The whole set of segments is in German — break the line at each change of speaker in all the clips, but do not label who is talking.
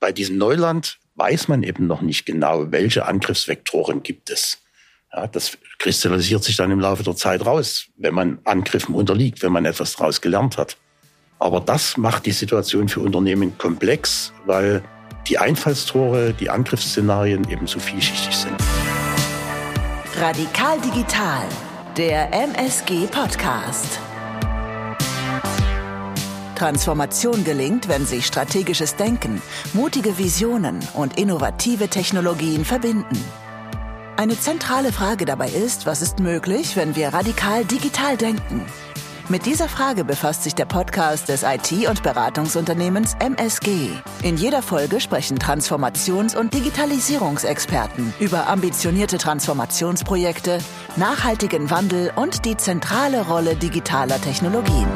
Bei diesem Neuland weiß man eben noch nicht genau, welche Angriffsvektoren gibt es. Ja, das kristallisiert sich dann im Laufe der Zeit raus, wenn man Angriffen unterliegt, wenn man etwas daraus gelernt hat. Aber das macht die Situation für Unternehmen komplex, weil die Einfallstore, die Angriffsszenarien eben so vielschichtig sind.
Radikal Digital, der MSG Podcast. Transformation gelingt, wenn sich strategisches Denken, mutige Visionen und innovative Technologien verbinden. Eine zentrale Frage dabei ist, was ist möglich, wenn wir radikal digital denken? Mit dieser Frage befasst sich der Podcast des IT- und Beratungsunternehmens MSG. In jeder Folge sprechen Transformations- und Digitalisierungsexperten über ambitionierte Transformationsprojekte, nachhaltigen Wandel und die zentrale Rolle digitaler Technologien.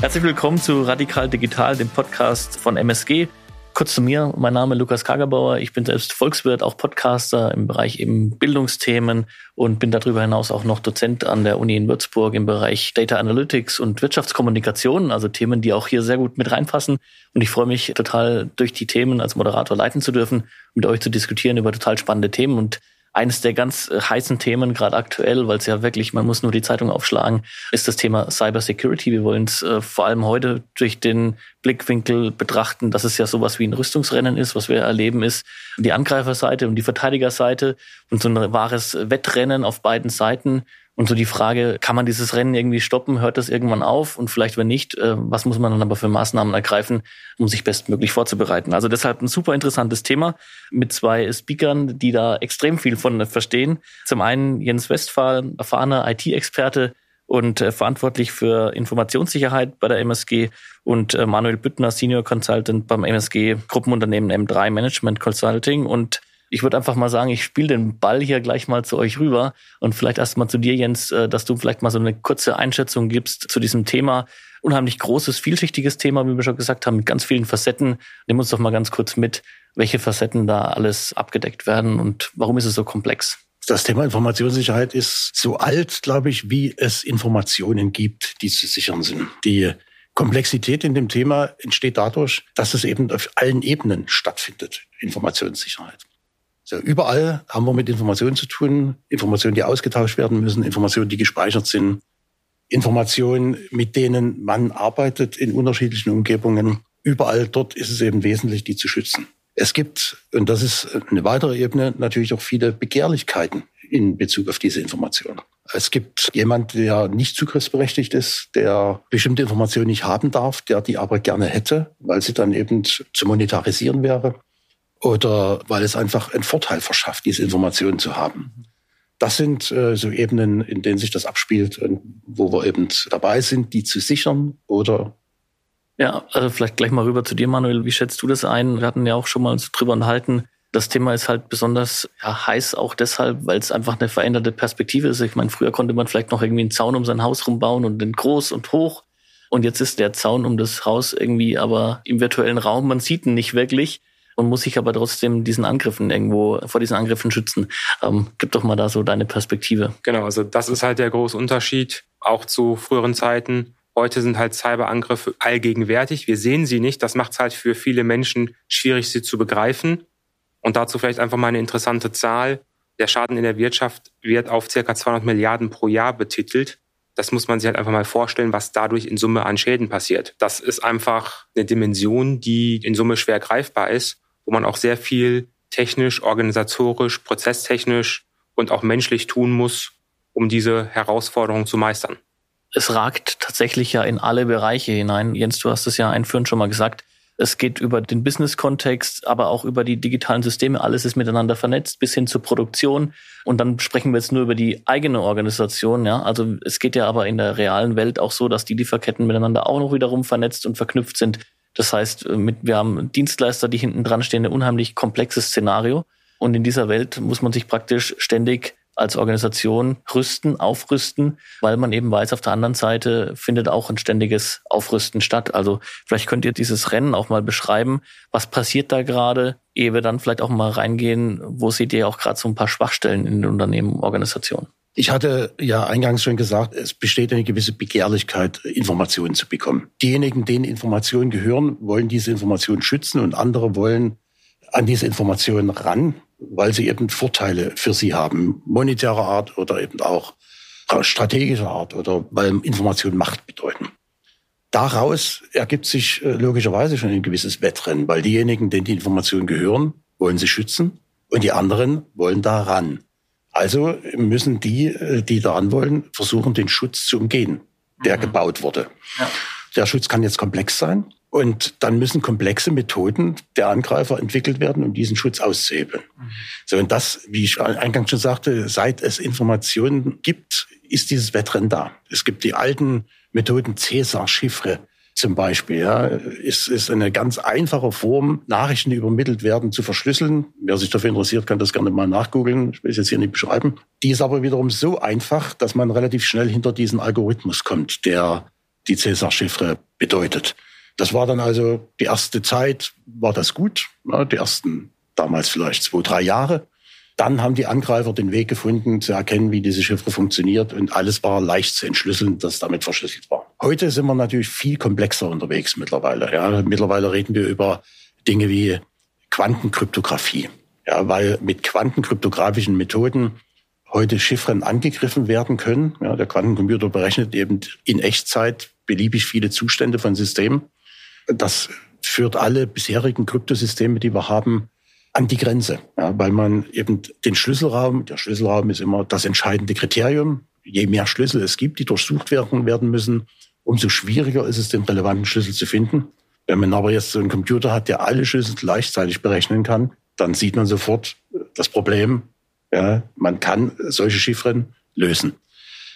Herzlich willkommen zu Radikal Digital, dem Podcast von MSG. Kurz zu mir, mein Name ist Lukas Kagerbauer, ich bin selbst Volkswirt, auch Podcaster im Bereich eben Bildungsthemen und bin darüber hinaus auch noch Dozent an der Uni in Würzburg im Bereich Data Analytics und Wirtschaftskommunikation, also Themen, die auch hier sehr gut mit reinpassen. Und ich freue mich total, durch die Themen als Moderator leiten zu dürfen, mit euch zu diskutieren über total spannende Themen und eines der ganz äh, heißen Themen, gerade aktuell, weil es ja wirklich, man muss nur die Zeitung aufschlagen, ist das Thema Cybersecurity. Wir wollen es äh, vor allem heute durch den Blickwinkel betrachten, dass es ja sowas wie ein Rüstungsrennen ist. Was wir erleben, ist die Angreiferseite und die Verteidigerseite und so ein wahres Wettrennen auf beiden Seiten. Und so die Frage, kann man dieses Rennen irgendwie stoppen? Hört das irgendwann auf? Und vielleicht, wenn nicht, äh, was muss man dann aber für Maßnahmen ergreifen, um sich bestmöglich vorzubereiten? Also deshalb ein super interessantes Thema mit zwei Speakern, die da extrem viel von verstehen. Zum einen Jens Westphal, erfahrener IT-Experte und äh, verantwortlich für Informationssicherheit bei der MSG und äh, Manuel Büttner, Senior Consultant beim MSG Gruppenunternehmen M3 Management Consulting und ich würde einfach mal sagen, ich spiele den Ball hier gleich mal zu euch rüber und vielleicht erst mal zu dir, Jens, äh, dass du vielleicht mal so eine kurze Einschätzung gibst zu diesem Thema. Unheimlich großes, vielschichtiges Thema, wie wir schon gesagt haben, mit ganz vielen Facetten. Nimm uns doch mal ganz kurz mit, welche Facetten da alles abgedeckt werden und warum ist es so komplex?
Das Thema Informationssicherheit ist so alt, glaube ich, wie es Informationen gibt, die zu sichern sind. Die Komplexität in dem Thema entsteht dadurch, dass es eben auf allen Ebenen stattfindet, Informationssicherheit. So, überall haben wir mit Informationen zu tun, Informationen, die ausgetauscht werden müssen, Informationen, die gespeichert sind, Informationen, mit denen man arbeitet in unterschiedlichen Umgebungen. Überall dort ist es eben wesentlich, die zu schützen. Es gibt, und das ist eine weitere Ebene, natürlich auch viele Begehrlichkeiten in Bezug auf diese Informationen. Es gibt jemand, der nicht zugriffsberechtigt ist, der bestimmte Informationen nicht haben darf, der die aber gerne hätte, weil sie dann eben zu monetarisieren wäre oder weil es einfach einen Vorteil verschafft, diese Informationen zu haben. Das sind äh, so Ebenen, in denen sich das abspielt und wo wir eben dabei sind, die zu sichern oder
ja, also vielleicht gleich mal rüber zu dir, Manuel. Wie schätzt du das ein? Wir hatten ja auch schon mal uns drüber unterhalten. Das Thema ist halt besonders ja, heiß auch deshalb, weil es einfach eine veränderte Perspektive ist. Ich meine, früher konnte man vielleicht noch irgendwie einen Zaun um sein Haus rumbauen und den groß und hoch. Und jetzt ist der Zaun um das Haus irgendwie aber im virtuellen Raum. Man sieht ihn nicht wirklich und muss sich aber trotzdem diesen Angriffen irgendwo vor diesen Angriffen schützen. Ähm, gib doch mal da so deine Perspektive.
Genau, also das ist halt der große Unterschied auch zu früheren Zeiten. Heute sind halt Cyberangriffe allgegenwärtig. Wir sehen sie nicht. Das macht es halt für viele Menschen schwierig, sie zu begreifen. Und dazu vielleicht einfach mal eine interessante Zahl. Der Schaden in der Wirtschaft wird auf circa 200 Milliarden pro Jahr betitelt. Das muss man sich halt einfach mal vorstellen, was dadurch in Summe an Schäden passiert. Das ist einfach eine Dimension, die in Summe schwer greifbar ist wo man auch sehr viel technisch, organisatorisch, prozesstechnisch und auch menschlich tun muss, um diese Herausforderung zu meistern.
Es ragt tatsächlich ja in alle Bereiche hinein. Jens, du hast es ja einführend schon mal gesagt. Es geht über den Business-Kontext, aber auch über die digitalen Systeme. Alles ist miteinander vernetzt bis hin zur Produktion. Und dann sprechen wir jetzt nur über die eigene Organisation. Ja, also es geht ja aber in der realen Welt auch so, dass die Lieferketten miteinander auch noch wiederum vernetzt und verknüpft sind. Das heißt, äh, mit, wir haben Dienstleister, die hinten dran stehen, ein unheimlich komplexes Szenario. Und in dieser Welt muss man sich praktisch ständig als Organisation rüsten, aufrüsten, weil man eben weiß, auf der anderen Seite findet auch ein ständiges Aufrüsten statt. Also vielleicht könnt ihr dieses Rennen auch mal beschreiben. Was passiert da gerade, ehe wir dann vielleicht auch mal reingehen, wo seht ihr auch gerade so ein paar Schwachstellen in den Unternehmen, Organisationen?
Ich hatte ja eingangs schon gesagt, es besteht eine gewisse Begehrlichkeit, Informationen zu bekommen. Diejenigen, denen Informationen gehören, wollen diese Informationen schützen und andere wollen an diese Informationen ran, weil sie eben Vorteile für sie haben, monetärer Art oder eben auch strategischer Art oder weil Informationen Macht bedeuten. Daraus ergibt sich äh, logischerweise schon ein gewisses Wettrennen, weil diejenigen, denen die Informationen gehören, wollen sie schützen und die anderen wollen daran. Also müssen die, äh, die daran wollen, versuchen, den Schutz zu umgehen, der mhm. gebaut wurde. Ja. Der Schutz kann jetzt komplex sein und dann müssen komplexe Methoden der Angreifer entwickelt werden, um diesen Schutz auszuhebeln. Mhm. So, und das, wie ich eingangs schon sagte, seit es Informationen gibt, ist dieses Wettrennen da. Es gibt die alten Methoden Cäsar-Chiffre zum Beispiel. Ja, ist, ist eine ganz einfache Form, Nachrichten, die übermittelt werden, zu verschlüsseln. Wer sich dafür interessiert, kann das gerne mal nachgoogeln. Ich will es jetzt hier nicht beschreiben. Die ist aber wiederum so einfach, dass man relativ schnell hinter diesen Algorithmus kommt, der die Cäsar-Chiffre bedeutet. Das war dann also die erste Zeit, war das gut. Ja, die ersten damals vielleicht zwei, drei Jahre. Dann haben die Angreifer den Weg gefunden, zu erkennen, wie diese Chiffre funktioniert und alles war leicht zu entschlüsseln, das damit verschlüsselt war. Heute sind wir natürlich viel komplexer unterwegs mittlerweile. Ja, mittlerweile reden wir über Dinge wie Quantenkryptographie. Ja, weil mit quantenkryptografischen Methoden heute Chiffren angegriffen werden können. Ja, der Quantencomputer berechnet eben in Echtzeit beliebig viele Zustände von Systemen. Das führt alle bisherigen Kryptosysteme, die wir haben, an die Grenze, ja, weil man eben den Schlüsselraum, der Schlüsselraum ist immer das entscheidende Kriterium. Je mehr Schlüssel es gibt, die durchsucht werden, werden müssen, umso schwieriger ist es, den relevanten Schlüssel zu finden. Wenn man aber jetzt so einen Computer hat, der alle Schlüssel gleichzeitig berechnen kann, dann sieht man sofort das Problem. Ja, man kann solche Chiffren lösen.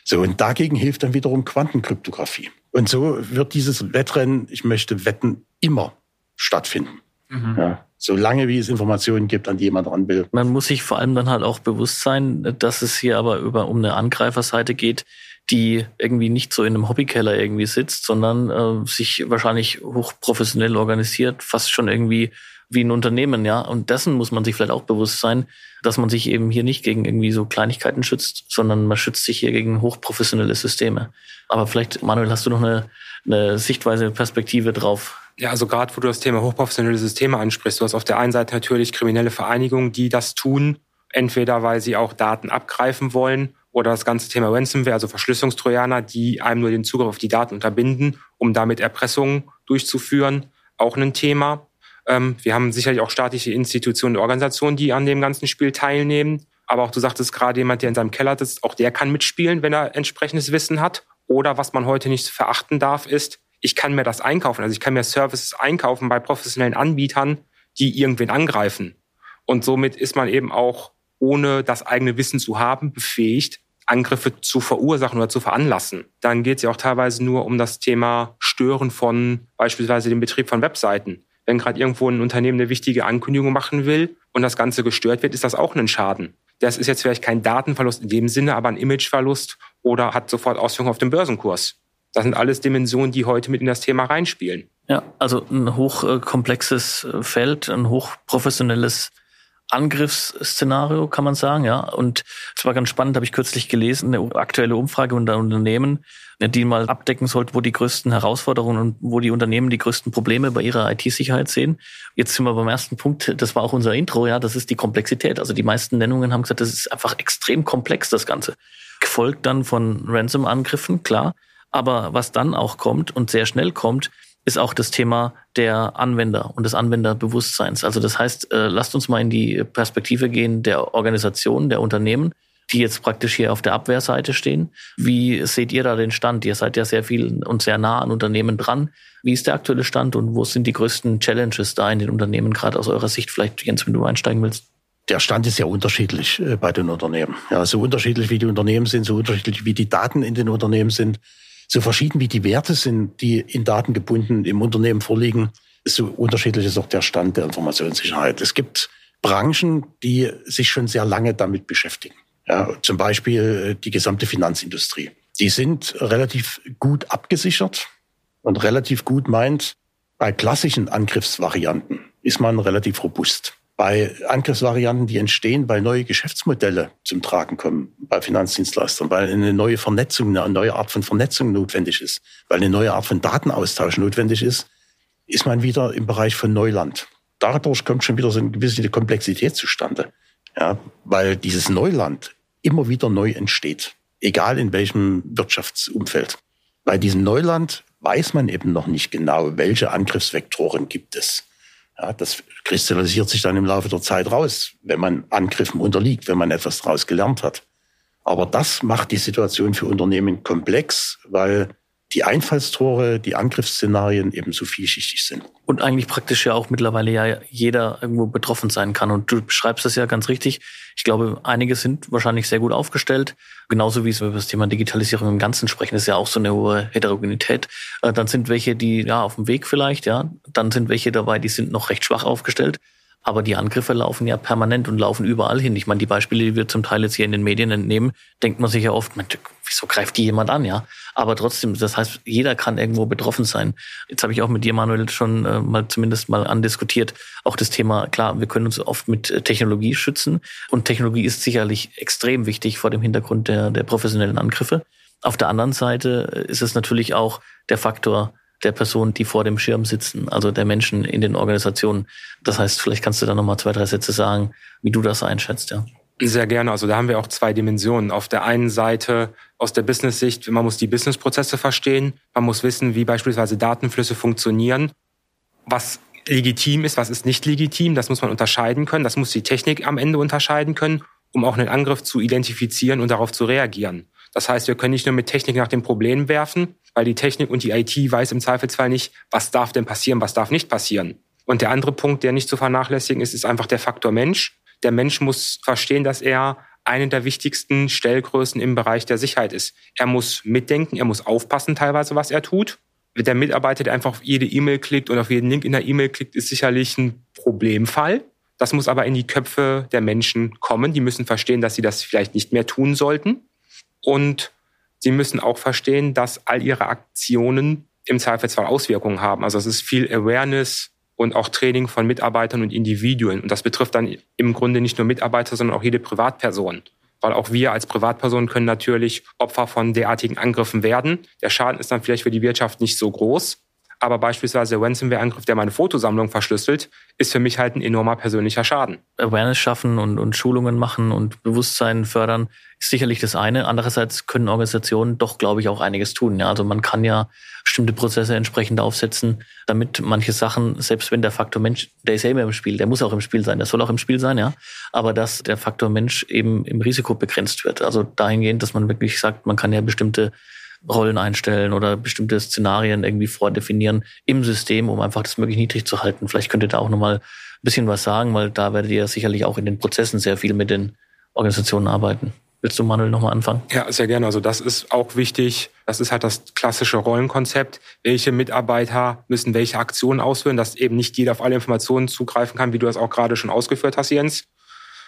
So, und dagegen hilft dann wiederum Quantenkryptographie. Und so wird dieses Wettrennen, ich möchte wetten, immer stattfinden. Mhm. Ja, solange wie es Informationen gibt, an die jemand ran will.
Man muss sich vor allem dann halt auch bewusst sein, dass es hier aber über um eine Angreiferseite geht, die irgendwie nicht so in einem Hobbykeller irgendwie sitzt, sondern äh, sich wahrscheinlich hochprofessionell organisiert, fast schon irgendwie wie ein Unternehmen, ja. Und dessen muss man sich vielleicht auch bewusst sein, dass man sich eben hier nicht gegen irgendwie so Kleinigkeiten schützt, sondern man schützt sich hier gegen hochprofessionelle Systeme. Aber vielleicht, Manuel, hast du noch eine, eine Sichtweise, Perspektive drauf?
Ja, also gerade wo du das Thema hochprofessionelle Systeme ansprichst, du hast auf der einen Seite natürlich kriminelle Vereinigungen, die das tun, entweder weil sie auch Daten abgreifen wollen oder das ganze Thema Ransomware, also Verschlüsselungstrojaner, die einem nur den Zugriff auf die Daten unterbinden, um damit Erpressungen durchzuführen, auch ein Thema. Ähm, wir haben sicherlich auch staatliche Institutionen und Organisationen, die an dem ganzen Spiel teilnehmen. Aber auch du sagtest gerade jemand, der in seinem Keller sitzt, auch der kann mitspielen, wenn er entsprechendes Wissen hat. Oder was man heute nicht verachten darf, ist, ich kann mir das einkaufen. Also ich kann mir Services einkaufen bei professionellen Anbietern, die irgendwen angreifen. Und somit ist man eben auch, ohne das eigene Wissen zu haben, befähigt, Angriffe zu verursachen oder zu veranlassen. Dann geht es ja auch teilweise nur um das Thema Stören von beispielsweise dem Betrieb von Webseiten. Wenn gerade irgendwo ein Unternehmen eine wichtige Ankündigung machen will und das Ganze gestört wird, ist das auch ein Schaden. Das ist jetzt vielleicht kein Datenverlust in dem Sinne, aber ein Imageverlust oder hat sofort Auswirkungen auf den Börsenkurs. Das sind alles Dimensionen, die heute mit in das Thema reinspielen.
Ja, also ein hochkomplexes Feld, ein hochprofessionelles Angriffsszenario, kann man sagen, ja. Und es war ganz spannend, habe ich kürzlich gelesen, eine aktuelle Umfrage unter Unternehmen, die mal abdecken sollte, wo die größten Herausforderungen und wo die Unternehmen die größten Probleme bei ihrer IT-Sicherheit sehen. Jetzt sind wir beim ersten Punkt, das war auch unser Intro, ja, das ist die Komplexität. Also die meisten Nennungen haben gesagt, das ist einfach extrem komplex, das Ganze. Gefolgt dann von Ransom-Angriffen, klar. Aber was dann auch kommt und sehr schnell kommt, ist auch das Thema der Anwender und des Anwenderbewusstseins. Also das heißt, äh, lasst uns mal in die Perspektive gehen der Organisationen, der Unternehmen, die jetzt praktisch hier auf der Abwehrseite stehen. Wie seht ihr da den Stand? Ihr seid ja sehr viel und sehr nah an Unternehmen dran. Wie ist der aktuelle Stand und wo sind die größten Challenges da in den Unternehmen, gerade aus eurer Sicht? Vielleicht, Jens, wenn du einsteigen willst.
Der Stand ist ja unterschiedlich äh, bei den Unternehmen. Ja, so unterschiedlich wie die Unternehmen sind, so unterschiedlich wie die Daten in den Unternehmen sind, so verschieden wie die Werte sind, die in Daten gebunden im Unternehmen vorliegen, so unterschiedlich ist auch der Stand der Informationssicherheit. Es gibt Branchen, die sich schon sehr lange damit beschäftigen. Ja, zum Beispiel äh, die gesamte Finanzindustrie. Die sind relativ gut abgesichert und relativ gut meint, bei klassischen Angriffsvarianten ist man relativ robust. Bei Angriffsvarianten, die entstehen, weil neue Geschäftsmodelle zum Tragen kommen bei Finanzdienstleistern, weil eine neue Vernetzung, eine neue Art von Vernetzung notwendig ist, weil eine neue Art von Datenaustausch notwendig ist, ist man wieder im Bereich von Neuland. Dadurch kommt schon wieder so eine gewisse Komplexität zustande, ja, weil dieses Neuland immer wieder neu entsteht, egal in welchem Wirtschaftsumfeld. Bei diesem Neuland weiß man eben noch nicht genau, welche Angriffsvektoren gibt es. Ja, das kristallisiert sich dann im Laufe der Zeit raus, wenn man Angriffen unterliegt, wenn man etwas daraus gelernt hat. Aber das macht die Situation für Unternehmen komplex, weil die Einfallstore, die Angriffsszenarien eben so vielschichtig sind.
Und eigentlich praktisch ja auch mittlerweile ja jeder irgendwo betroffen sein kann. Und du beschreibst das ja ganz richtig. Ich glaube, einige sind wahrscheinlich sehr gut aufgestellt. Genauso wie es über das Thema Digitalisierung im Ganzen sprechen, ist ja auch so eine hohe Heterogenität. Äh, dann sind welche, die ja auf dem Weg vielleicht, ja. Dann sind welche dabei, die sind noch recht schwach aufgestellt. Aber die Angriffe laufen ja permanent und laufen überall hin. Ich meine, die Beispiele, die wir zum Teil jetzt hier in den Medien entnehmen, denkt man sich ja oft, wieso greift die jemand an, ja? Aber trotzdem, das heißt, jeder kann irgendwo betroffen sein. Jetzt habe ich auch mit dir, Manuel, schon äh, mal zumindest mal andiskutiert. Auch das Thema, klar, wir können uns oft mit äh, Technologie schützen. Und Technologie ist sicherlich extrem wichtig vor dem Hintergrund der, der professionellen Angriffe. Auf der anderen Seite ist es natürlich auch der Faktor, der Personen, die vor dem Schirm sitzen, also der Menschen in den Organisationen. Das heißt, vielleicht kannst du da nochmal zwei, drei Sätze sagen, wie du das einschätzt, ja.
Sehr gerne. Also da haben wir auch zwei Dimensionen. Auf der einen Seite aus der Business-Sicht, man muss die Business-Prozesse verstehen, man muss wissen, wie beispielsweise Datenflüsse funktionieren, was legitim ist, was ist nicht legitim, das muss man unterscheiden können, das muss die Technik am Ende unterscheiden können, um auch einen Angriff zu identifizieren und darauf zu reagieren. Das heißt, wir können nicht nur mit Technik nach dem Problem werfen, weil die Technik und die IT weiß im Zweifelsfall nicht, was darf denn passieren, was darf nicht passieren. Und der andere Punkt, der nicht zu vernachlässigen ist, ist einfach der Faktor Mensch. Der Mensch muss verstehen, dass er eine der wichtigsten Stellgrößen im Bereich der Sicherheit ist. Er muss mitdenken, er muss aufpassen teilweise, was er tut. Der Mitarbeiter, der einfach auf jede E-Mail klickt und auf jeden Link in der E-Mail klickt, ist sicherlich ein Problemfall. Das muss aber in die Köpfe der Menschen kommen. Die müssen verstehen, dass sie das vielleicht nicht mehr tun sollten. Und Sie müssen auch verstehen, dass all Ihre Aktionen im Zweifelsfall Auswirkungen haben. Also es ist viel Awareness und auch Training von Mitarbeitern und Individuen. Und das betrifft dann im Grunde nicht nur Mitarbeiter, sondern auch jede Privatperson. Weil auch wir als Privatpersonen können natürlich Opfer von derartigen Angriffen werden. Der Schaden ist dann vielleicht für die Wirtschaft nicht so groß, aber beispielsweise der Ransomware-Angriff, der meine Fotosammlung verschlüsselt, ist für mich halt ein enormer persönlicher Schaden.
Awareness schaffen und, und Schulungen machen und Bewusstsein fördern ist sicherlich das eine. Andererseits können Organisationen doch, glaube ich, auch einiges tun. Ja, also man kann ja bestimmte Prozesse entsprechend aufsetzen, damit manche Sachen, selbst wenn der Faktor Mensch, der ist ja immer im Spiel, der muss auch im Spiel sein, der soll auch im Spiel sein, ja, aber dass der Faktor Mensch eben im Risiko begrenzt wird. Also dahingehend, dass man wirklich sagt, man kann ja bestimmte Rollen einstellen oder bestimmte Szenarien irgendwie vordefinieren im System, um einfach das möglichst niedrig zu halten. Vielleicht könnt ihr da auch nochmal ein bisschen was sagen, weil da werdet ihr sicherlich auch in den Prozessen sehr viel mit den Organisationen arbeiten. Willst du, Manuel, nochmal anfangen?
Ja, sehr gerne. Also das ist auch wichtig. Das ist halt das klassische Rollenkonzept. Welche Mitarbeiter müssen welche Aktionen ausführen, dass eben nicht jeder auf alle Informationen zugreifen kann, wie du das auch gerade schon ausgeführt hast, Jens.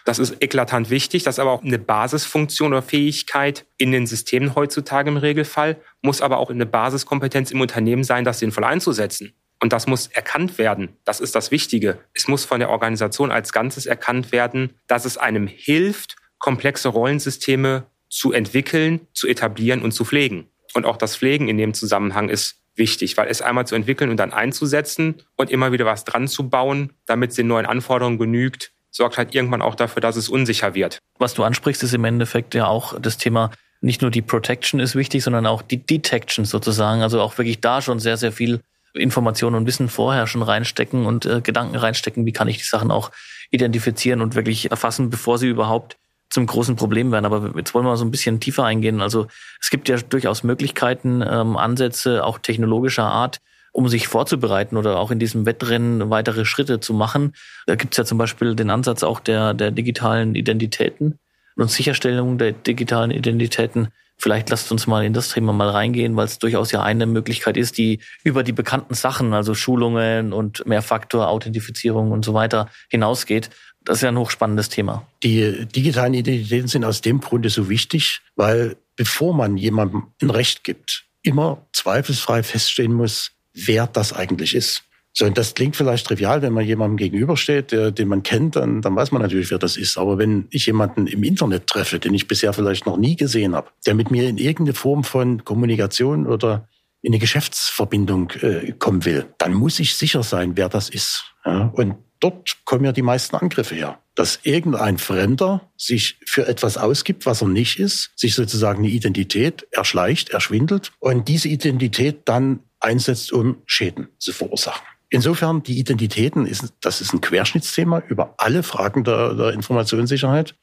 Das ist eklatant wichtig. Das ist aber auch eine Basisfunktion oder Fähigkeit in den Systemen heutzutage im Regelfall, muss aber auch eine Basiskompetenz im Unternehmen sein, das sinnvoll einzusetzen. Und das muss erkannt werden. Das ist das Wichtige. Es muss von der Organisation als Ganzes erkannt werden, dass es einem hilft, komplexe Rollensysteme zu entwickeln, zu etablieren und zu pflegen. Und auch das Pflegen in dem Zusammenhang ist wichtig, weil es einmal zu entwickeln und dann einzusetzen und immer wieder was dran zu bauen, damit es den neuen Anforderungen genügt, sorgt halt irgendwann auch dafür, dass es unsicher wird.
Was du ansprichst, ist im Endeffekt ja auch das Thema, nicht nur die Protection ist wichtig, sondern auch die Detection sozusagen. Also auch wirklich da schon sehr, sehr viel Informationen und Wissen vorher schon reinstecken und äh, Gedanken reinstecken, wie kann ich die Sachen auch identifizieren und wirklich erfassen, bevor sie überhaupt zum großen Problem werden. Aber jetzt wollen wir so ein bisschen tiefer eingehen. Also es gibt ja durchaus Möglichkeiten, ähm, Ansätze, auch technologischer Art, um sich vorzubereiten oder auch in diesem Wettrennen weitere Schritte zu machen. Da gibt es ja zum Beispiel den Ansatz auch der, der digitalen Identitäten und Sicherstellung der digitalen Identitäten. Vielleicht lasst uns mal in das Thema mal reingehen, weil es durchaus ja eine Möglichkeit ist, die über die bekannten Sachen, also Schulungen und Mehrfaktor-Authentifizierung und so weiter hinausgeht. Das ist ja ein hochspannendes Thema.
Die digitalen Identitäten sind aus dem Grunde so wichtig, weil bevor man jemandem ein Recht gibt, immer zweifelsfrei feststehen muss, wer das eigentlich ist. So, und das klingt vielleicht trivial, wenn man jemandem gegenübersteht, der, den man kennt, dann, dann weiß man natürlich, wer das ist. Aber wenn ich jemanden im Internet treffe, den ich bisher vielleicht noch nie gesehen habe, der mit mir in irgendeine Form von Kommunikation oder in eine Geschäftsverbindung äh, kommen will, dann muss ich sicher sein, wer das ist. Ja? Und dort kommen ja die meisten Angriffe her. Dass irgendein Fremder sich für etwas ausgibt, was er nicht ist, sich sozusagen eine Identität erschleicht, erschwindelt und diese Identität dann einsetzt, um Schäden zu verursachen. Insofern die Identitäten, ist, das ist ein Querschnittsthema über alle Fragen der, der Informationssicherheit.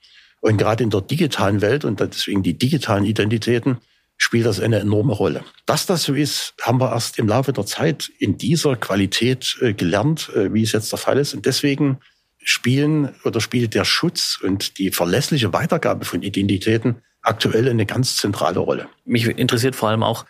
Und gerade in der digitalen Welt und deswegen die digitalen Identitäten spielt das eine enorme Rolle. Dass das so ist, haben wir erst im Laufe der Zeit in dieser Qualität äh, gelernt, äh, wie es jetzt der Fall ist. Und deswegen spielen oder spielt der Schutz und die verlässliche Weitergabe von Identitäten aktuell eine ganz zentrale Rolle.
Mich interessiert vor allem auch,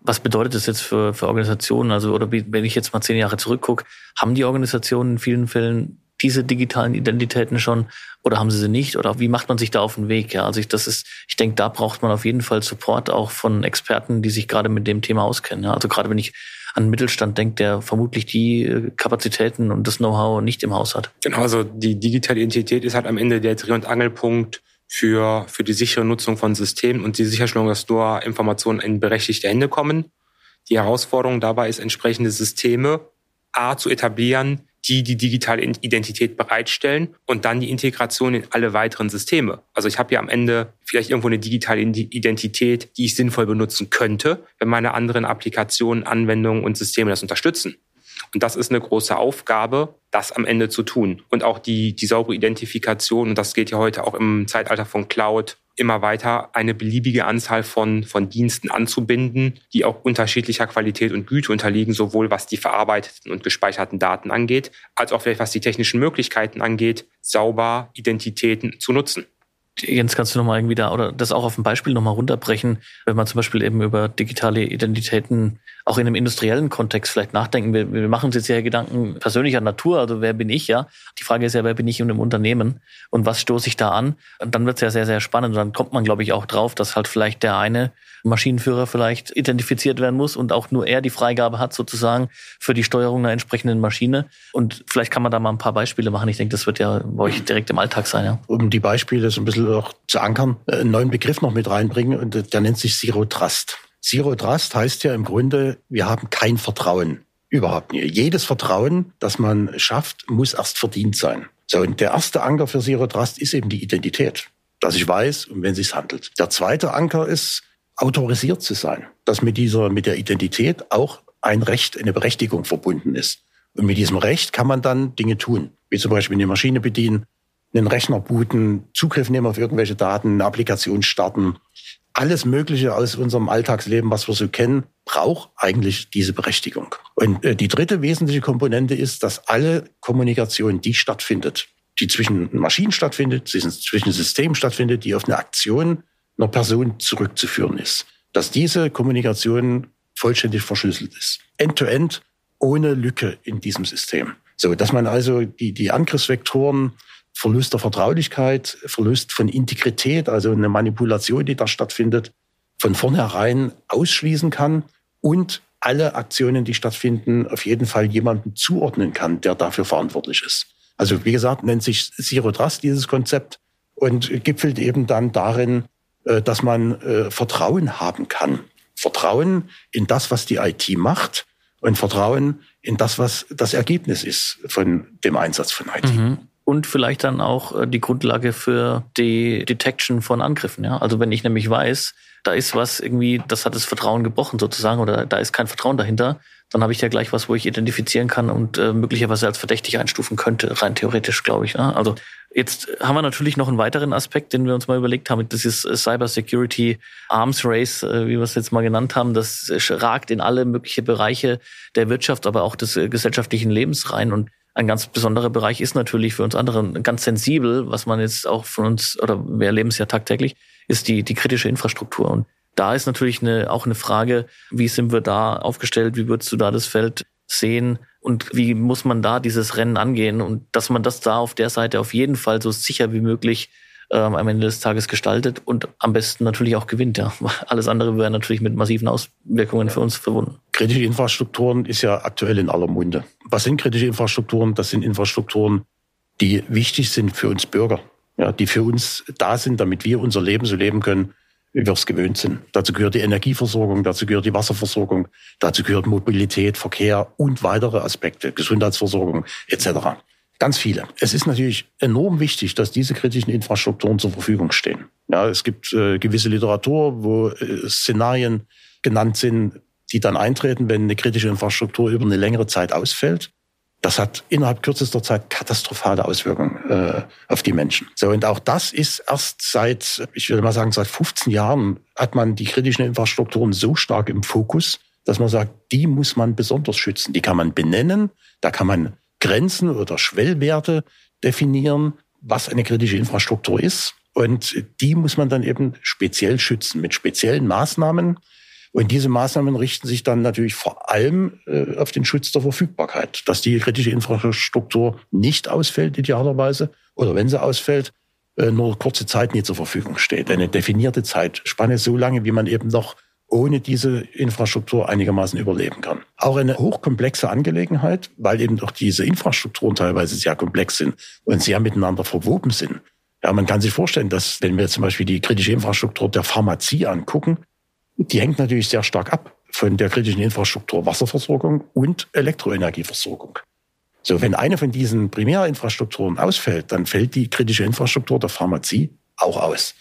was bedeutet das jetzt für, für Organisationen? Also, oder wenn ich jetzt mal zehn Jahre zurückgucke, haben die Organisationen in vielen Fällen diese digitalen Identitäten schon oder haben sie sie nicht? Oder wie macht man sich da auf den Weg? Ja, also ich, das ist, ich denke, da braucht man auf jeden Fall Support auch von Experten, die sich gerade mit dem Thema auskennen. Ja, also gerade wenn ich an Mittelstand denke, der vermutlich die äh, Kapazitäten und das Know-how nicht im Haus hat.
Genau, also die digitale Identität ist halt am Ende der Dreh- und Angelpunkt für, für die sichere Nutzung von Systemen und die Sicherstellung, dass nur Informationen in berechtigte Hände kommen. Die Herausforderung dabei ist, entsprechende Systeme A zu etablieren, die die digitale Identität bereitstellen und dann die Integration in alle weiteren Systeme. Also ich habe ja am Ende vielleicht irgendwo eine digitale Identität, die ich sinnvoll benutzen könnte, wenn meine anderen Applikationen, Anwendungen und Systeme das unterstützen. Und das ist eine große Aufgabe, das am Ende zu tun. Und auch die, die saubere Identifikation, und das geht ja heute auch im Zeitalter von Cloud immer weiter, eine beliebige Anzahl von, von Diensten anzubinden, die auch unterschiedlicher Qualität und Güte unterliegen, sowohl was die verarbeiteten und gespeicherten Daten angeht, als auch vielleicht was die technischen Möglichkeiten angeht, sauber Identitäten zu nutzen.
Jens, kannst du nochmal irgendwie da oder das auch auf ein Beispiel nochmal runterbrechen, wenn man zum Beispiel eben über digitale Identitäten auch in einem industriellen Kontext vielleicht nachdenken. Wir, wir machen uns jetzt ja Gedanken persönlicher Natur, also wer bin ich, ja? Die Frage ist ja, wer bin ich in einem Unternehmen und was stoße ich da an? Und dann wird es ja sehr, sehr spannend. Und dann kommt man, glaube ich, auch drauf, dass halt vielleicht der eine Maschinenführer vielleicht identifiziert werden muss und auch nur er die Freigabe hat, sozusagen für die Steuerung einer entsprechenden Maschine. Und vielleicht kann man da mal ein paar Beispiele machen. Ich denke, das wird ja bei euch direkt im Alltag sein. Ja.
Um die Beispiele so ein bisschen auch zu ankern, äh, einen neuen Begriff noch mit reinbringen und der nennt sich Zero Trust. Zero Trust heißt ja im Grunde, wir haben kein Vertrauen. Überhaupt nicht. Jedes Vertrauen, das man schafft, muss erst verdient sein. So, und der erste Anker für Zero Trust ist eben die Identität, dass ich weiß, um wen es sich handelt. Der zweite Anker ist, autorisiert zu sein, dass mit dieser, mit der Identität auch ein Recht, eine Berechtigung verbunden ist. Und mit diesem Recht kann man dann Dinge tun, wie zum Beispiel eine Maschine bedienen, einen Rechner booten, Zugriff nehmen auf irgendwelche Daten, eine Applikation starten. Alles Mögliche aus unserem Alltagsleben, was wir so kennen, braucht eigentlich diese Berechtigung. Und äh, die dritte wesentliche Komponente ist, dass alle Kommunikation, die stattfindet, die zwischen Maschinen stattfindet, zwischen Systemen stattfindet, die auf eine Aktion einer Person zurückzuführen ist. Dass diese Kommunikation vollständig verschlüsselt ist. End-to-end, -end, ohne Lücke in diesem System. So, dass man also die, die Angriffsvektoren, Verlust der Vertraulichkeit, Verlust von Integrität, also eine Manipulation, die da stattfindet, von vornherein ausschließen kann und alle Aktionen, die stattfinden, auf jeden Fall jemanden zuordnen kann, der dafür verantwortlich ist. Also wie gesagt, nennt sich Zero Trust dieses Konzept und gipfelt eben dann darin, äh, dass man äh, Vertrauen haben kann. Vertrauen in das, was die IT macht und Vertrauen in das, was das Ergebnis ist von dem Einsatz von IT. Mhm.
Und vielleicht dann auch äh, die Grundlage für die Detection von Angriffen. Ja? Also wenn ich nämlich weiß, da ist was irgendwie, das hat das Vertrauen gebrochen sozusagen oder da ist kein Vertrauen dahinter, dann habe ich ja gleich was, wo ich identifizieren kann und äh, möglicherweise als verdächtig einstufen könnte, rein theoretisch, glaube ich. Ja? Also Jetzt haben wir natürlich noch einen weiteren Aspekt, den wir uns mal überlegt haben. Das ist Cyber Security Arms Race, äh, wie wir es jetzt mal genannt haben. Das ragt in alle möglichen Bereiche der Wirtschaft, aber auch des äh, gesellschaftlichen Lebens rein. Und ein ganz besonderer Bereich ist natürlich für uns andere ganz sensibel, was man jetzt auch von uns, oder wir erleben es ja tagtäglich, ist die, die kritische Infrastruktur. Und da ist natürlich eine, auch eine Frage, wie sind wir da aufgestellt? Wie würdest du da das Feld sehen? und wie muss man da dieses Rennen angehen und dass man das da auf der Seite auf jeden Fall so sicher wie möglich ähm, am Ende des Tages gestaltet und am besten natürlich auch gewinnt. Ja. Alles andere wäre natürlich mit massiven Auswirkungen für uns verbunden.
Kritische Infrastrukturen ist ja aktuell in aller Munde. Was sind kritische Infrastrukturen? Das sind Infrastrukturen, die wichtig sind für uns Bürger, ja, die für uns da sind, damit wir unser Leben so leben können, wie wir es gewöhnt sind. Dazu gehört die Energieversorgung, dazu gehört die Wasserversorgung, dazu gehört Mobilität, Verkehr und weitere Aspekte, Gesundheitsversorgung etc. Ganz viele. Es ist natürlich enorm wichtig, dass diese kritischen Infrastrukturen zur Verfügung stehen. Ja, es gibt äh, gewisse Literatur, wo äh, Szenarien genannt sind, die dann eintreten, wenn eine kritische Infrastruktur über eine längere Zeit ausfällt. Das hat innerhalb kürzester Zeit katastrophale Auswirkungen äh, auf die Menschen. So und auch das ist erst seit, ich würde mal sagen, seit 15 Jahren hat man die kritischen Infrastrukturen so stark im Fokus, dass man sagt, die muss man besonders schützen. Die kann man benennen, da kann man Grenzen oder Schwellwerte definieren, was eine kritische Infrastruktur ist. Und die muss man dann eben speziell schützen mit speziellen Maßnahmen. Und diese Maßnahmen richten sich dann natürlich vor allem äh, auf den Schutz der Verfügbarkeit, dass die kritische Infrastruktur nicht ausfällt idealerweise oder wenn sie ausfällt, äh, nur kurze Zeit nie zur Verfügung steht. Eine definierte Zeitspanne so lange, wie man eben noch ohne diese Infrastruktur einigermaßen überleben kann. Auch eine hochkomplexe Angelegenheit, weil eben doch diese Infrastrukturen teilweise sehr komplex sind und sehr miteinander verwoben sind. Ja, man kann sich vorstellen, dass wenn wir zum Beispiel die kritische Infrastruktur der Pharmazie angucken, die hängt natürlich sehr stark ab von der kritischen Infrastruktur Wasserversorgung und Elektroenergieversorgung. So, wenn eine von diesen Primärinfrastrukturen ausfällt, dann fällt die kritische Infrastruktur der Pharmazie auch aus.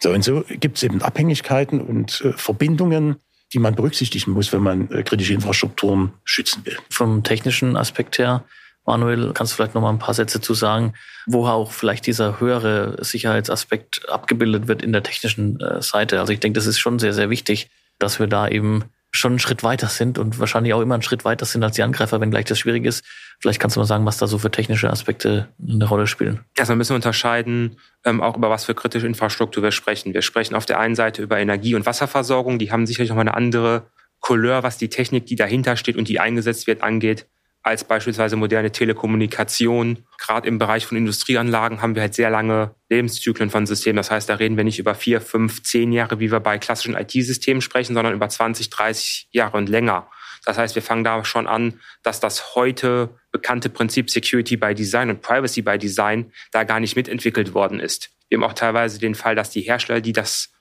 So und so gibt es eben Abhängigkeiten und äh, Verbindungen, die man berücksichtigen muss, wenn man äh, kritische Infrastrukturen schützen will.
Vom technischen Aspekt her, Manuel, kannst du vielleicht noch mal ein paar Sätze zu sagen, wo auch vielleicht dieser höhere Sicherheitsaspekt abgebildet wird in der technischen äh, Seite? Also ich denke, das ist schon sehr, sehr wichtig, dass wir da eben schon einen Schritt weiter sind und wahrscheinlich auch immer einen Schritt weiter sind als die Angreifer, wenn gleich das schwierig ist. Vielleicht kannst du mal sagen, was da so für technische Aspekte eine Rolle spielen.
Erstmal müssen wir unterscheiden, ähm, auch über was für kritische Infrastruktur wir sprechen. Wir sprechen auf der einen Seite über Energie- und Wasserversorgung. Die haben sicherlich nochmal eine andere Couleur, was die Technik, die dahinter steht und die eingesetzt wird, angeht als beispielsweise moderne Telekommunikation. Gerade im Bereich von Industrieanlagen haben wir halt sehr lange Lebenszyklen von Systemen. Das heißt, da reden wir nicht über vier, fünf, zehn Jahre, wie wir bei klassischen IT-Systemen sprechen, sondern über 20, 30 Jahre und länger. Das heißt, wir fangen da schon an, dass das heute bekannte Prinzip Security by Design und Privacy by Design da gar nicht mitentwickelt worden ist. Wir haben auch teilweise den Fall, dass die Hersteller, die das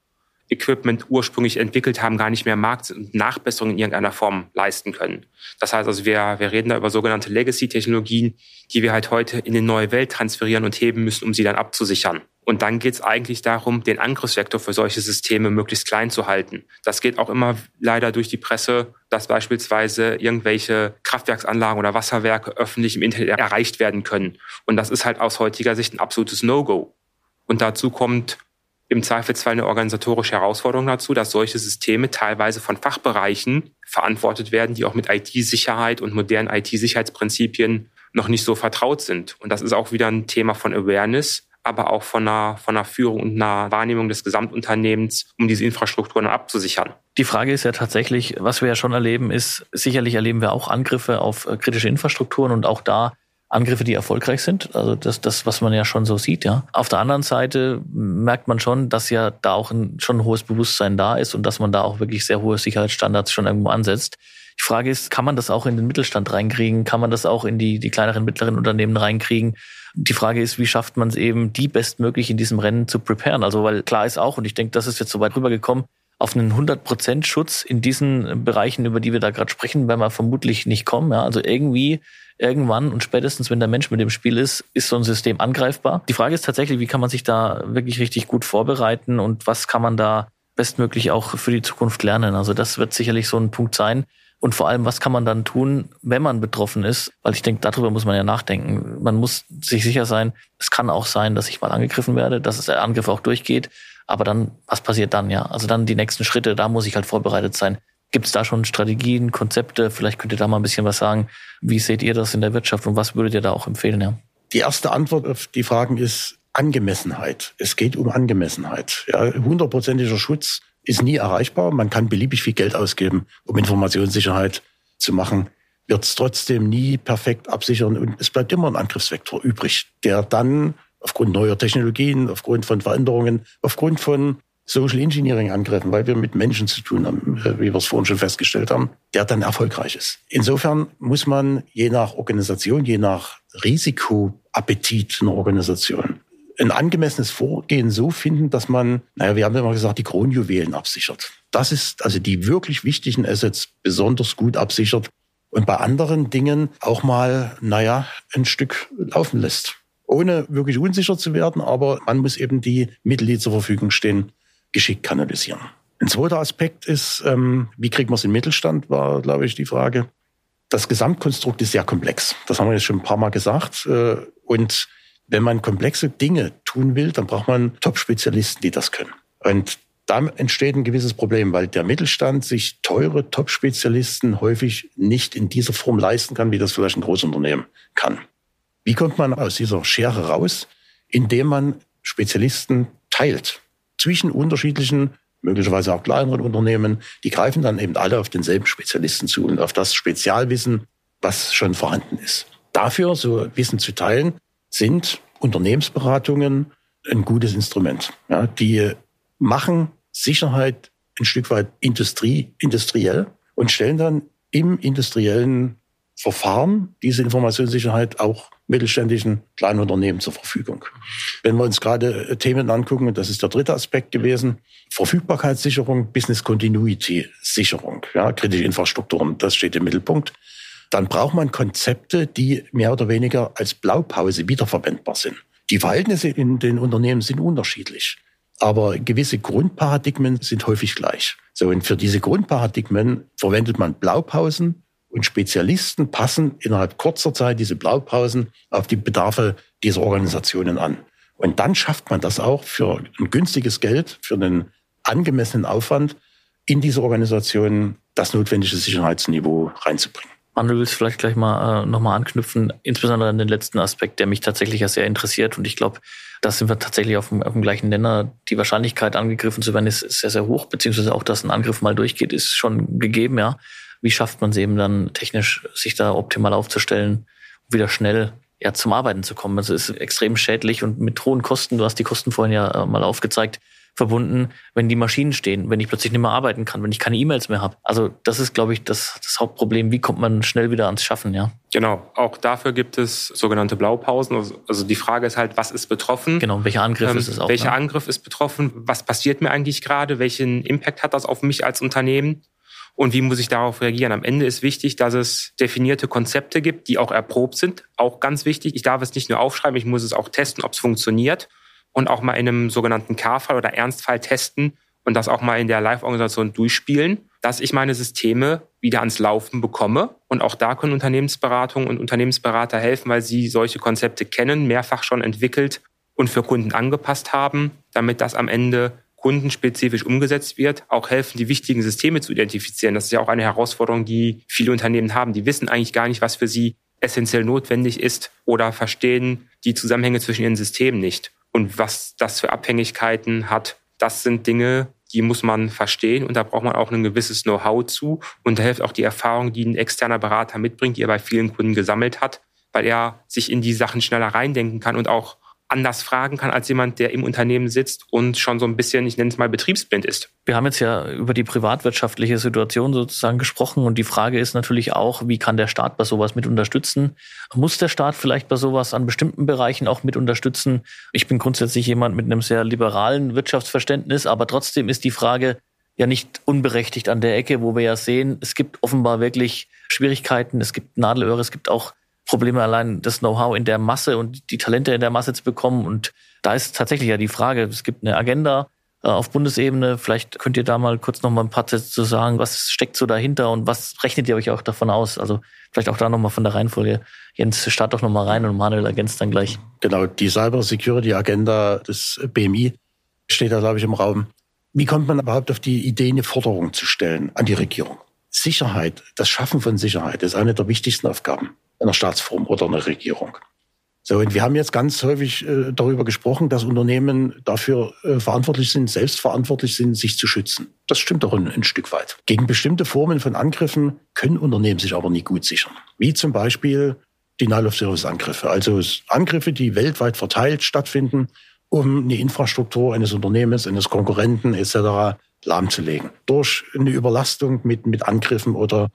Equipment ursprünglich entwickelt haben, gar nicht mehr Markt- und Nachbesserungen in irgendeiner Form leisten können. Das heißt also, wir, wir reden da über sogenannte Legacy-Technologien, die wir halt heute in die neue Welt transferieren und heben müssen, um sie dann abzusichern. Und dann geht es eigentlich darum, den Angriffsvektor für solche Systeme möglichst klein zu halten. Das geht auch immer leider durch die Presse, dass beispielsweise irgendwelche Kraftwerksanlagen oder Wasserwerke öffentlich im Internet erreicht werden können. Und das ist halt aus heutiger Sicht ein absolutes No-Go. Und dazu kommt im Zweifelsfall eine organisatorische Herausforderung dazu, dass solche Systeme teilweise von Fachbereichen verantwortet werden, die auch mit IT-Sicherheit und modernen IT-Sicherheitsprinzipien noch nicht so vertraut sind. Und das ist auch wieder ein Thema von Awareness, aber auch von einer, von einer Führung und einer Wahrnehmung des Gesamtunternehmens, um diese Infrastrukturen abzusichern.
Die Frage ist ja tatsächlich, was wir ja schon erleben, ist, sicherlich erleben wir auch Angriffe auf äh, kritische Infrastrukturen und auch da Angriffe, die erfolgreich sind. Also das, das, was man ja schon so sieht, ja. Auf der anderen Seite merkt man schon, dass ja da auch ein, schon ein hohes Bewusstsein da ist und dass man da auch wirklich sehr hohe Sicherheitsstandards schon irgendwo ansetzt. Die Frage ist, kann man das auch in den Mittelstand reinkriegen? Kann man das auch in die, die kleineren, mittleren Unternehmen reinkriegen? Die Frage ist, wie schafft man es eben, die bestmöglich in diesem Rennen zu preparen? Also, weil klar ist auch, und ich denke, das ist jetzt so weit rübergekommen, auf einen 100% Schutz in diesen Bereichen, über die wir da gerade sprechen, werden wir vermutlich nicht kommen. Ja? Also irgendwie irgendwann und spätestens, wenn der Mensch mit dem Spiel ist, ist so ein System angreifbar. Die Frage ist tatsächlich, wie kann man sich da wirklich richtig gut vorbereiten und was kann man da bestmöglich auch für die Zukunft lernen? Also das wird sicherlich so ein Punkt sein. Und vor allem, was kann man dann tun, wenn man betroffen ist? Weil ich denke, darüber muss man ja nachdenken. Man muss sich sicher sein, es kann auch sein, dass ich mal angegriffen werde, dass der Angriff auch durchgeht. Aber dann, was passiert dann, ja? Also dann die nächsten Schritte, da muss ich halt vorbereitet sein. Gibt es da schon Strategien, Konzepte? Vielleicht könnt ihr da mal ein bisschen was sagen. Wie seht ihr das in der Wirtschaft und was würdet ihr da auch empfehlen? Ja?
Die erste Antwort auf die Fragen ist Angemessenheit. Es geht um Angemessenheit. Ja, hundertprozentiger Schutz ist nie erreichbar. Man kann beliebig viel Geld ausgeben, um Informationssicherheit zu machen, wird es trotzdem nie perfekt absichern und es bleibt immer ein Angriffsvektor übrig, der dann aufgrund neuer Technologien, aufgrund von Veränderungen, aufgrund von Social Engineering Angriffen, weil wir mit Menschen zu tun haben, äh, wie wir es vorhin schon festgestellt haben, der dann erfolgreich ist. Insofern muss man je nach Organisation, je nach Risikoappetit einer Organisation ein angemessenes Vorgehen so finden, dass man, naja, wir haben ja mal gesagt, die Kronjuwelen absichert. Das ist also die wirklich wichtigen Assets besonders gut absichert und bei anderen Dingen auch mal, naja, ein Stück laufen lässt. Ohne wirklich unsicher zu werden, aber man muss eben die Mittel, die zur Verfügung stehen, geschickt kanalisieren. Ein zweiter Aspekt ist, ähm, wie kriegt man es in Mittelstand, war, glaube ich, die Frage. Das Gesamtkonstrukt ist sehr komplex. Das haben wir jetzt schon ein paar Mal gesagt. Äh, und wenn man komplexe Dinge tun will, dann braucht man Top-Spezialisten, die das können. Und da entsteht ein gewisses Problem, weil der Mittelstand sich teure Top-Spezialisten häufig nicht in dieser Form leisten kann, wie das vielleicht ein Großunternehmen kann. Wie kommt man aus dieser Schere raus? Indem man Spezialisten teilt zwischen unterschiedlichen, möglicherweise auch kleineren Unternehmen. Die greifen dann eben alle auf denselben Spezialisten zu und auf das Spezialwissen, was schon vorhanden ist. Dafür, so Wissen zu teilen, sind Unternehmensberatungen ein gutes Instrument. Ja, die machen Sicherheit ein Stück weit Industrie, industriell und stellen dann im industriellen Verfahren diese Informationssicherheit auch mittelständischen kleinen Unternehmen zur Verfügung. Wenn wir uns gerade äh, Themen angucken, und das ist der dritte Aspekt gewesen, Verfügbarkeitssicherung, Business Continuity Sicherung, ja, kritische Infrastrukturen, das steht im Mittelpunkt. Dann braucht man Konzepte, die mehr oder weniger als Blaupause wiederverwendbar sind. Die Verhältnisse in den Unternehmen sind unterschiedlich. Aber gewisse Grundparadigmen sind häufig gleich. So, und für diese Grundparadigmen verwendet man Blaupausen und Spezialisten passen innerhalb kurzer Zeit diese Blaupausen auf die Bedarfe dieser Organisationen an. Und dann schafft man das auch für ein günstiges Geld, für einen angemessenen Aufwand in diese Organisationen das notwendige Sicherheitsniveau reinzubringen.
Manuel, willst vielleicht gleich mal äh, nochmal anknüpfen, insbesondere an den letzten Aspekt, der mich tatsächlich ja sehr interessiert. Und ich glaube, da sind wir tatsächlich auf dem, auf dem gleichen Nenner. Die Wahrscheinlichkeit, angegriffen zu werden, ist sehr, sehr hoch, beziehungsweise auch, dass ein Angriff mal durchgeht, ist schon gegeben, ja. Wie schafft man es eben dann technisch, sich da optimal aufzustellen, wieder schnell ja, zum Arbeiten zu kommen? Also es ist extrem schädlich und mit hohen Kosten, du hast die Kosten vorhin ja äh, mal aufgezeigt, verbunden, wenn die Maschinen stehen, wenn ich plötzlich nicht mehr arbeiten kann, wenn ich keine E-Mails mehr habe. Also das ist, glaube ich, das, das Hauptproblem. Wie kommt man schnell wieder ans Schaffen, ja?
Genau, auch dafür gibt es sogenannte Blaupausen. Also, also die Frage ist halt, was ist betroffen?
Genau, welcher Angriff ähm, ist es auch?
Welcher ne? Angriff ist betroffen? Was passiert mir eigentlich gerade? Welchen Impact hat das auf mich als Unternehmen? Und wie muss ich darauf reagieren? Am Ende ist wichtig, dass es definierte Konzepte gibt, die auch erprobt sind. Auch ganz wichtig. Ich darf es nicht nur aufschreiben, ich muss es auch testen, ob es funktioniert und auch mal in einem sogenannten K-Fall oder Ernstfall testen und das auch mal in der Live-Organisation durchspielen, dass ich meine Systeme wieder ans Laufen bekomme. Und auch da können Unternehmensberatungen und Unternehmensberater helfen, weil sie solche Konzepte kennen, mehrfach schon entwickelt und für Kunden angepasst haben, damit das am Ende kundenspezifisch umgesetzt wird, auch helfen, die wichtigen Systeme zu identifizieren. Das ist ja auch eine Herausforderung, die viele Unternehmen haben. Die wissen eigentlich gar nicht, was für sie essentiell notwendig ist oder verstehen die Zusammenhänge zwischen ihren Systemen nicht und was das für Abhängigkeiten hat. Das sind Dinge, die muss man verstehen und da braucht man auch ein gewisses Know-how zu und da hilft auch die Erfahrung, die ein externer Berater mitbringt, die er bei vielen Kunden gesammelt hat, weil er sich in die Sachen schneller reindenken kann und auch anders fragen kann als jemand, der im Unternehmen sitzt und schon so ein bisschen, ich nenne es mal, betriebsblind ist.
Wir haben jetzt ja über die privatwirtschaftliche Situation sozusagen gesprochen und die Frage ist natürlich auch, wie kann der Staat bei sowas mit unterstützen? Muss der Staat vielleicht bei sowas an bestimmten Bereichen auch mit unterstützen? Ich bin grundsätzlich jemand mit einem sehr liberalen Wirtschaftsverständnis, aber trotzdem ist die Frage, ja nicht unberechtigt an der Ecke, wo wir ja sehen, es gibt offenbar wirklich Schwierigkeiten, es gibt Nadelöhre, es gibt auch Probleme allein das Know-how in der Masse und die Talente in der Masse zu bekommen. Und da ist tatsächlich ja die Frage, es gibt eine Agenda äh, auf Bundesebene. Vielleicht könnt ihr da mal kurz noch mal ein paar Sätze zu sagen, was steckt so dahinter und was rechnet ihr euch auch davon aus? Also vielleicht auch da noch mal von der Reihenfolge. Jens, start doch noch mal rein und Manuel ergänzt dann gleich.
Genau, die Cyber Security Agenda des BMI steht da, glaube ich, im Raum. Wie kommt man überhaupt auf die Idee, eine Forderung zu stellen an die Regierung? Sicherheit, das Schaffen von Sicherheit ist eine der wichtigsten Aufgaben einer Staatsform oder einer Regierung. So, und wir haben jetzt ganz häufig äh, darüber gesprochen, dass Unternehmen dafür äh, verantwortlich sind, selbstverantwortlich sind, sich zu schützen. Das stimmt doch ein, ein, Stück weit. Gegen bestimmte Formen von Angriffen können Unternehmen sich aber nie gut sichern. Wie zum Beispiel Denial-of-Service-Angriffe. Also Angriffe, die weltweit verteilt stattfinden, um eine Infrastruktur eines Unternehmens, eines Konkurrenten etc. lahmzulegen. Durch eine Überlastung mit, mit Angriffen oder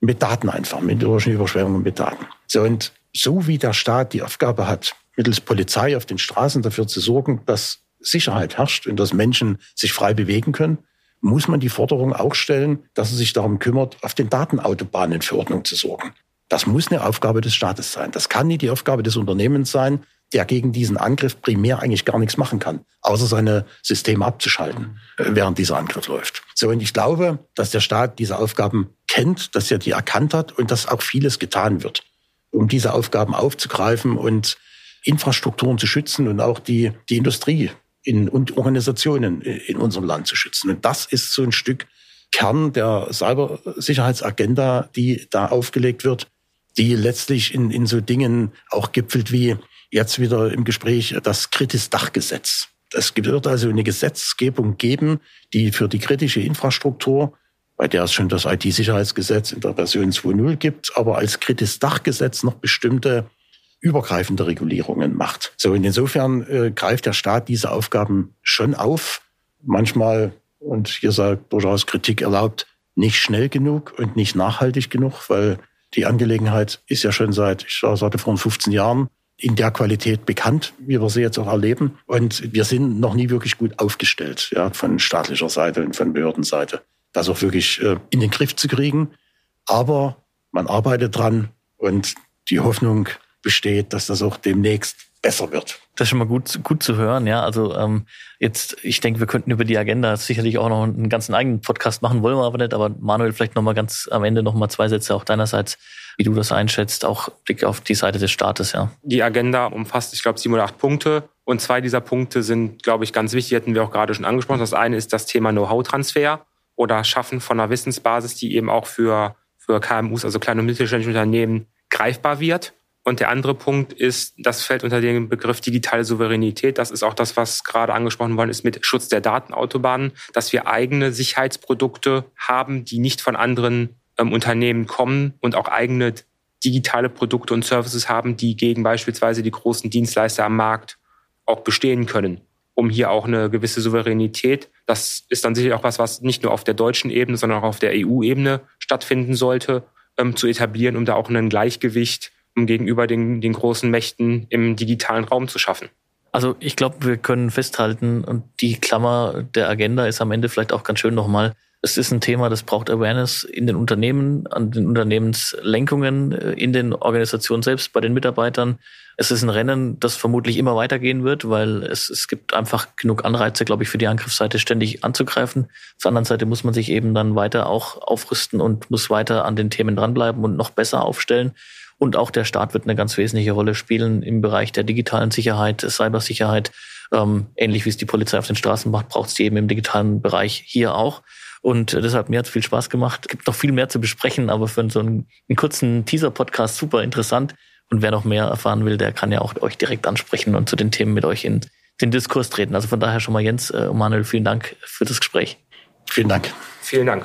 mit Daten einfach, mit durch eine Überschwemmung mit Daten. So, und so wie der Staat die Aufgabe hat, mittels Polizei auf den Straßen dafür zu sorgen, dass Sicherheit herrscht und dass Menschen sich frei bewegen können, muss man die Forderung auch stellen, dass er sich darum kümmert, auf den Datenautobahnen für Ordnung zu sorgen. Das muss eine Aufgabe des Staates sein. Das kann nicht die Aufgabe des Unternehmens sein, der gegen diesen Angriff primär eigentlich gar nichts machen kann, außer seine Systeme abzuschalten, äh, während dieser Angriff läuft. So, und ich glaube, dass der Staat diese Aufgaben kennt, dass er die erkannt hat und dass auch vieles getan wird, um diese Aufgaben aufzugreifen und Infrastrukturen zu schützen und auch die, die Industrie in, und Organisationen in unserem Land zu schützen. Und das ist so ein Stück Kern der Cybersicherheitsagenda, die da aufgelegt wird, die letztlich in, in so Dingen auch gipfelt wie jetzt wieder im Gespräch das Kritis-Dachgesetz. Es wird also eine Gesetzgebung geben, die für die kritische Infrastruktur, bei der es schon das IT-Sicherheitsgesetz in der Version 2.0 gibt, aber als Kritis-Dachgesetz noch bestimmte übergreifende Regulierungen macht. So, und insofern äh, greift der Staat diese Aufgaben schon auf. Manchmal, und hier sei durchaus Kritik erlaubt, nicht schnell genug und nicht nachhaltig genug, weil die Angelegenheit ist ja schon seit, ich sagte vor 15 Jahren, in der Qualität bekannt, wie wir sie jetzt auch erleben. Und wir sind noch nie wirklich gut aufgestellt, ja, von staatlicher Seite und von Behördenseite, das auch wirklich äh, in den Griff zu kriegen. Aber man arbeitet dran und die Hoffnung besteht, dass das auch demnächst besser wird.
Das ist schon mal gut, gut zu hören, ja. Also ähm, jetzt, ich denke, wir könnten über die Agenda sicherlich auch noch einen ganzen eigenen Podcast machen, wollen wir aber nicht. Aber Manuel, vielleicht noch mal ganz am Ende noch mal zwei Sätze auch deinerseits, wie du das einschätzt, auch Blick auf die Seite des Staates, ja.
Die Agenda umfasst, ich glaube, sieben oder acht Punkte. Und zwei dieser Punkte sind, glaube ich, ganz wichtig, hatten wir auch gerade schon angesprochen. Das eine ist das Thema Know-how-Transfer oder Schaffen von einer Wissensbasis, die eben auch für, für KMUs, also kleine und mittelständische Unternehmen, greifbar wird. Und der andere Punkt ist, das fällt unter den Begriff digitale Souveränität. Das ist auch das, was gerade angesprochen worden ist mit Schutz der Datenautobahnen, dass wir eigene Sicherheitsprodukte haben, die nicht von anderen ähm, Unternehmen kommen und auch eigene digitale Produkte und Services haben, die gegen beispielsweise die großen Dienstleister am Markt auch bestehen können, um hier auch eine gewisse Souveränität, das ist dann sicherlich auch was, was nicht nur auf der deutschen Ebene, sondern auch auf der EU-Ebene stattfinden sollte, ähm, zu etablieren, um da auch ein Gleichgewicht um gegenüber den, den großen Mächten im digitalen Raum zu schaffen.
Also ich glaube, wir können festhalten, und die Klammer der Agenda ist am Ende vielleicht auch ganz schön nochmal, es ist ein Thema, das braucht Awareness in den Unternehmen, an den Unternehmenslenkungen, äh, in den Organisationen selbst, bei den Mitarbeitern. Es ist ein Rennen, das vermutlich immer weitergehen wird, weil es, es gibt einfach genug Anreize, glaube ich, für die Angriffsseite ständig anzugreifen. Auf der anderen Seite muss man sich eben dann weiter auch aufrüsten und muss weiter an den Themen dranbleiben und noch besser aufstellen. Und auch der Staat wird eine ganz wesentliche Rolle spielen im Bereich der digitalen Sicherheit, Cybersicherheit. Ähm, ähnlich wie es die Polizei auf den Straßen macht, braucht es die eben im digitalen Bereich hier auch. Und äh, deshalb mir hat es viel Spaß gemacht. Es gibt noch viel mehr zu besprechen, aber für so einen, einen kurzen Teaser-Podcast super interessant. Und wer noch mehr erfahren will, der kann ja auch euch direkt ansprechen und zu den Themen mit euch in den Diskurs treten. Also von daher schon mal Jens äh, und Manuel, vielen Dank für das Gespräch.
Vielen Dank.
Vielen Dank.